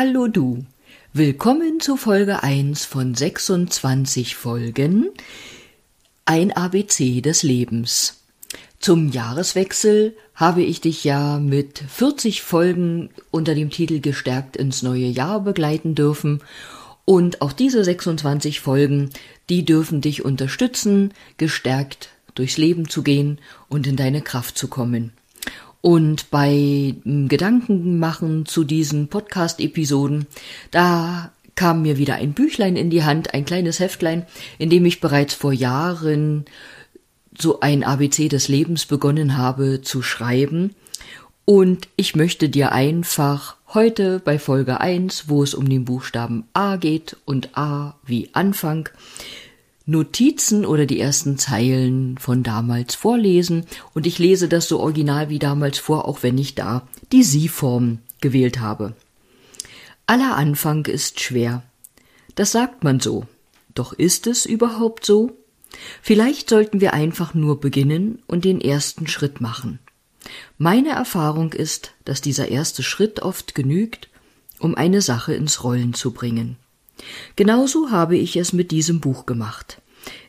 Hallo du. Willkommen zu Folge 1 von 26 Folgen Ein ABC des Lebens. Zum Jahreswechsel habe ich dich ja mit 40 Folgen unter dem Titel Gestärkt ins neue Jahr begleiten dürfen und auch diese 26 Folgen, die dürfen dich unterstützen, gestärkt durchs Leben zu gehen und in deine Kraft zu kommen. Und bei Gedankenmachen zu diesen Podcast-Episoden, da kam mir wieder ein Büchlein in die Hand, ein kleines Heftlein, in dem ich bereits vor Jahren so ein ABC des Lebens begonnen habe zu schreiben. Und ich möchte dir einfach heute bei Folge 1, wo es um den Buchstaben A geht und A wie Anfang, Notizen oder die ersten Zeilen von damals vorlesen und ich lese das so original wie damals vor, auch wenn ich da die Sie-Form gewählt habe. Aller Anfang ist schwer. Das sagt man so. Doch ist es überhaupt so? Vielleicht sollten wir einfach nur beginnen und den ersten Schritt machen. Meine Erfahrung ist, dass dieser erste Schritt oft genügt, um eine Sache ins Rollen zu bringen. Genauso habe ich es mit diesem Buch gemacht.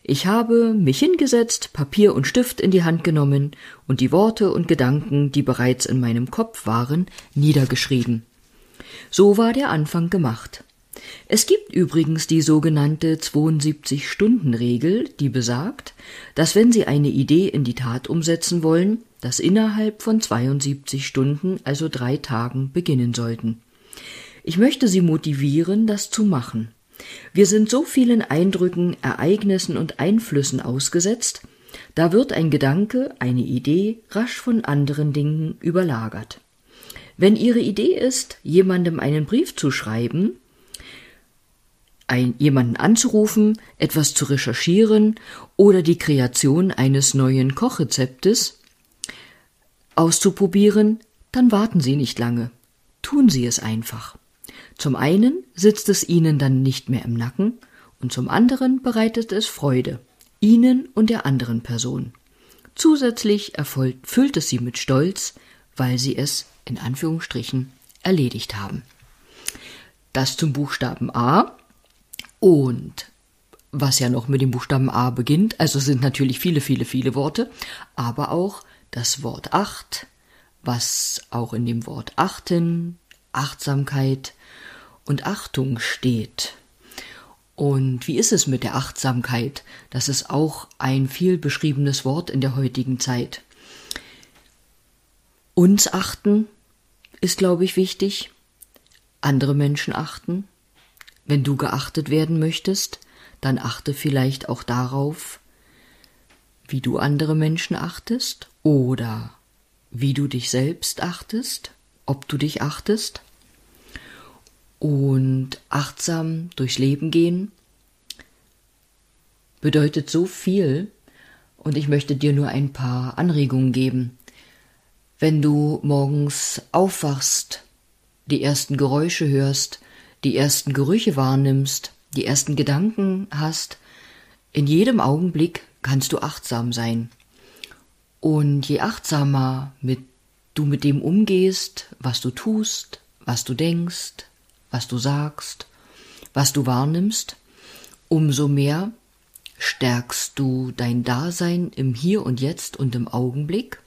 Ich habe mich hingesetzt, Papier und Stift in die Hand genommen und die Worte und Gedanken, die bereits in meinem Kopf waren, niedergeschrieben. So war der Anfang gemacht. Es gibt übrigens die sogenannte 72-Stunden-Regel, die besagt, dass wenn Sie eine Idee in die Tat umsetzen wollen, das innerhalb von 72 Stunden, also drei Tagen, beginnen sollten. Ich möchte Sie motivieren, das zu machen. Wir sind so vielen Eindrücken, Ereignissen und Einflüssen ausgesetzt, da wird ein Gedanke, eine Idee rasch von anderen Dingen überlagert. Wenn Ihre Idee ist, jemandem einen Brief zu schreiben, ein, jemanden anzurufen, etwas zu recherchieren oder die Kreation eines neuen Kochrezeptes auszuprobieren, dann warten Sie nicht lange. Tun Sie es einfach. Zum einen sitzt es ihnen dann nicht mehr im Nacken und zum anderen bereitet es Freude, ihnen und der anderen Person. Zusätzlich erfolgt, füllt es sie mit Stolz, weil sie es in Anführungsstrichen erledigt haben. Das zum Buchstaben A und was ja noch mit dem Buchstaben A beginnt, also sind natürlich viele, viele, viele Worte, aber auch das Wort acht, was auch in dem Wort achten, Achtsamkeit, und Achtung steht. Und wie ist es mit der Achtsamkeit? Das ist auch ein viel beschriebenes Wort in der heutigen Zeit. Uns achten ist, glaube ich, wichtig. Andere Menschen achten. Wenn du geachtet werden möchtest, dann achte vielleicht auch darauf, wie du andere Menschen achtest oder wie du dich selbst achtest, ob du dich achtest und achtsam durchs Leben gehen bedeutet so viel und ich möchte dir nur ein paar Anregungen geben. Wenn du morgens aufwachst, die ersten Geräusche hörst, die ersten Gerüche wahrnimmst, die ersten Gedanken hast, in jedem Augenblick kannst du achtsam sein. Und je achtsamer mit, du mit dem umgehst, was du tust, was du denkst, was du sagst, was du wahrnimmst, umso mehr stärkst du dein Dasein im Hier und Jetzt und im Augenblick,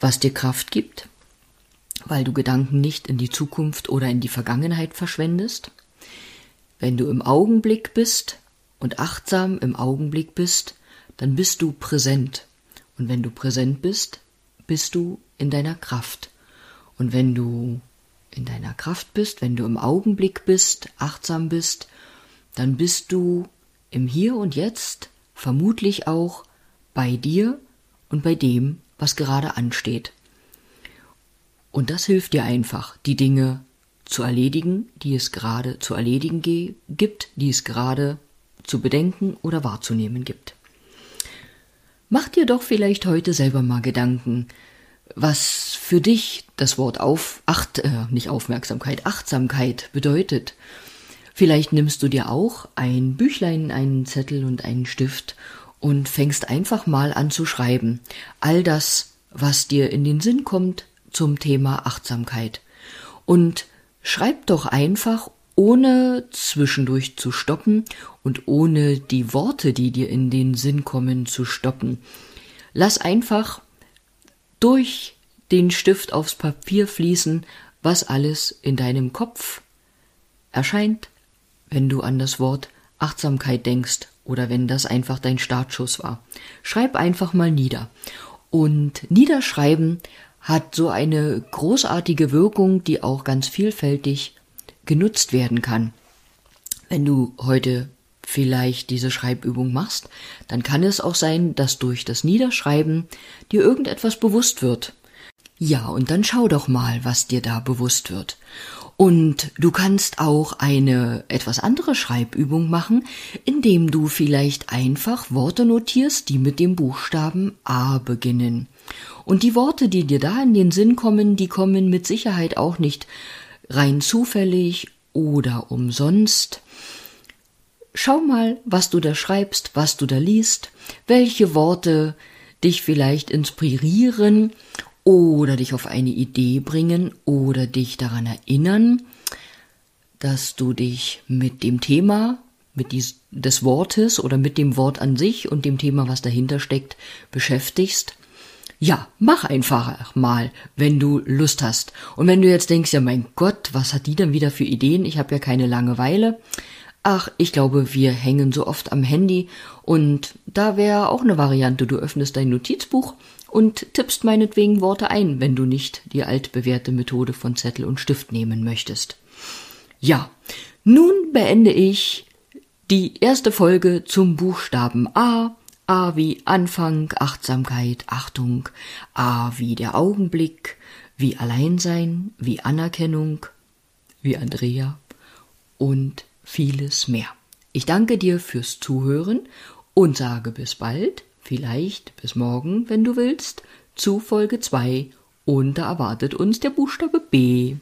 was dir Kraft gibt, weil du Gedanken nicht in die Zukunft oder in die Vergangenheit verschwendest. Wenn du im Augenblick bist und achtsam im Augenblick bist, dann bist du präsent. Und wenn du präsent bist, bist du in deiner Kraft. Und wenn du in deiner Kraft bist, wenn du im Augenblick bist, achtsam bist, dann bist du im Hier und Jetzt vermutlich auch bei dir und bei dem, was gerade ansteht. Und das hilft dir einfach, die Dinge zu erledigen, die es gerade zu erledigen gibt, die es gerade zu bedenken oder wahrzunehmen gibt. Mach dir doch vielleicht heute selber mal Gedanken, was für dich das Wort auf, acht, äh, nicht Aufmerksamkeit, Achtsamkeit bedeutet. Vielleicht nimmst du dir auch ein Büchlein, einen Zettel und einen Stift und fängst einfach mal an zu schreiben. All das, was dir in den Sinn kommt zum Thema Achtsamkeit. Und schreib doch einfach ohne zwischendurch zu stoppen und ohne die Worte, die dir in den Sinn kommen, zu stoppen. Lass einfach durch den Stift aufs Papier fließen, was alles in deinem Kopf erscheint, wenn du an das Wort Achtsamkeit denkst oder wenn das einfach dein Startschuss war. Schreib einfach mal nieder. Und Niederschreiben hat so eine großartige Wirkung, die auch ganz vielfältig genutzt werden kann. Wenn du heute vielleicht diese Schreibübung machst, dann kann es auch sein, dass durch das Niederschreiben dir irgendetwas bewusst wird. Ja, und dann schau doch mal, was dir da bewusst wird. Und du kannst auch eine etwas andere Schreibübung machen, indem du vielleicht einfach Worte notierst, die mit dem Buchstaben A beginnen. Und die Worte, die dir da in den Sinn kommen, die kommen mit Sicherheit auch nicht rein zufällig oder umsonst. Schau mal, was du da schreibst, was du da liest, welche Worte dich vielleicht inspirieren oder dich auf eine Idee bringen oder dich daran erinnern, dass du dich mit dem Thema, mit dies, des Wortes oder mit dem Wort an sich und dem Thema, was dahinter steckt, beschäftigst. Ja, mach einfach mal, wenn du Lust hast. Und wenn du jetzt denkst, ja mein Gott, was hat die denn wieder für Ideen? Ich habe ja keine Langeweile. Ach, ich glaube, wir hängen so oft am Handy und da wäre auch eine Variante. Du öffnest dein Notizbuch und tippst meinetwegen Worte ein, wenn du nicht die altbewährte Methode von Zettel und Stift nehmen möchtest. Ja, nun beende ich die erste Folge zum Buchstaben A. A wie Anfang, Achtsamkeit, Achtung. A wie der Augenblick, wie Alleinsein, wie Anerkennung, wie Andrea und vieles mehr. Ich danke dir fürs Zuhören und sage bis bald vielleicht bis morgen, wenn du willst, zu Folge 2 und da erwartet uns der Buchstabe B.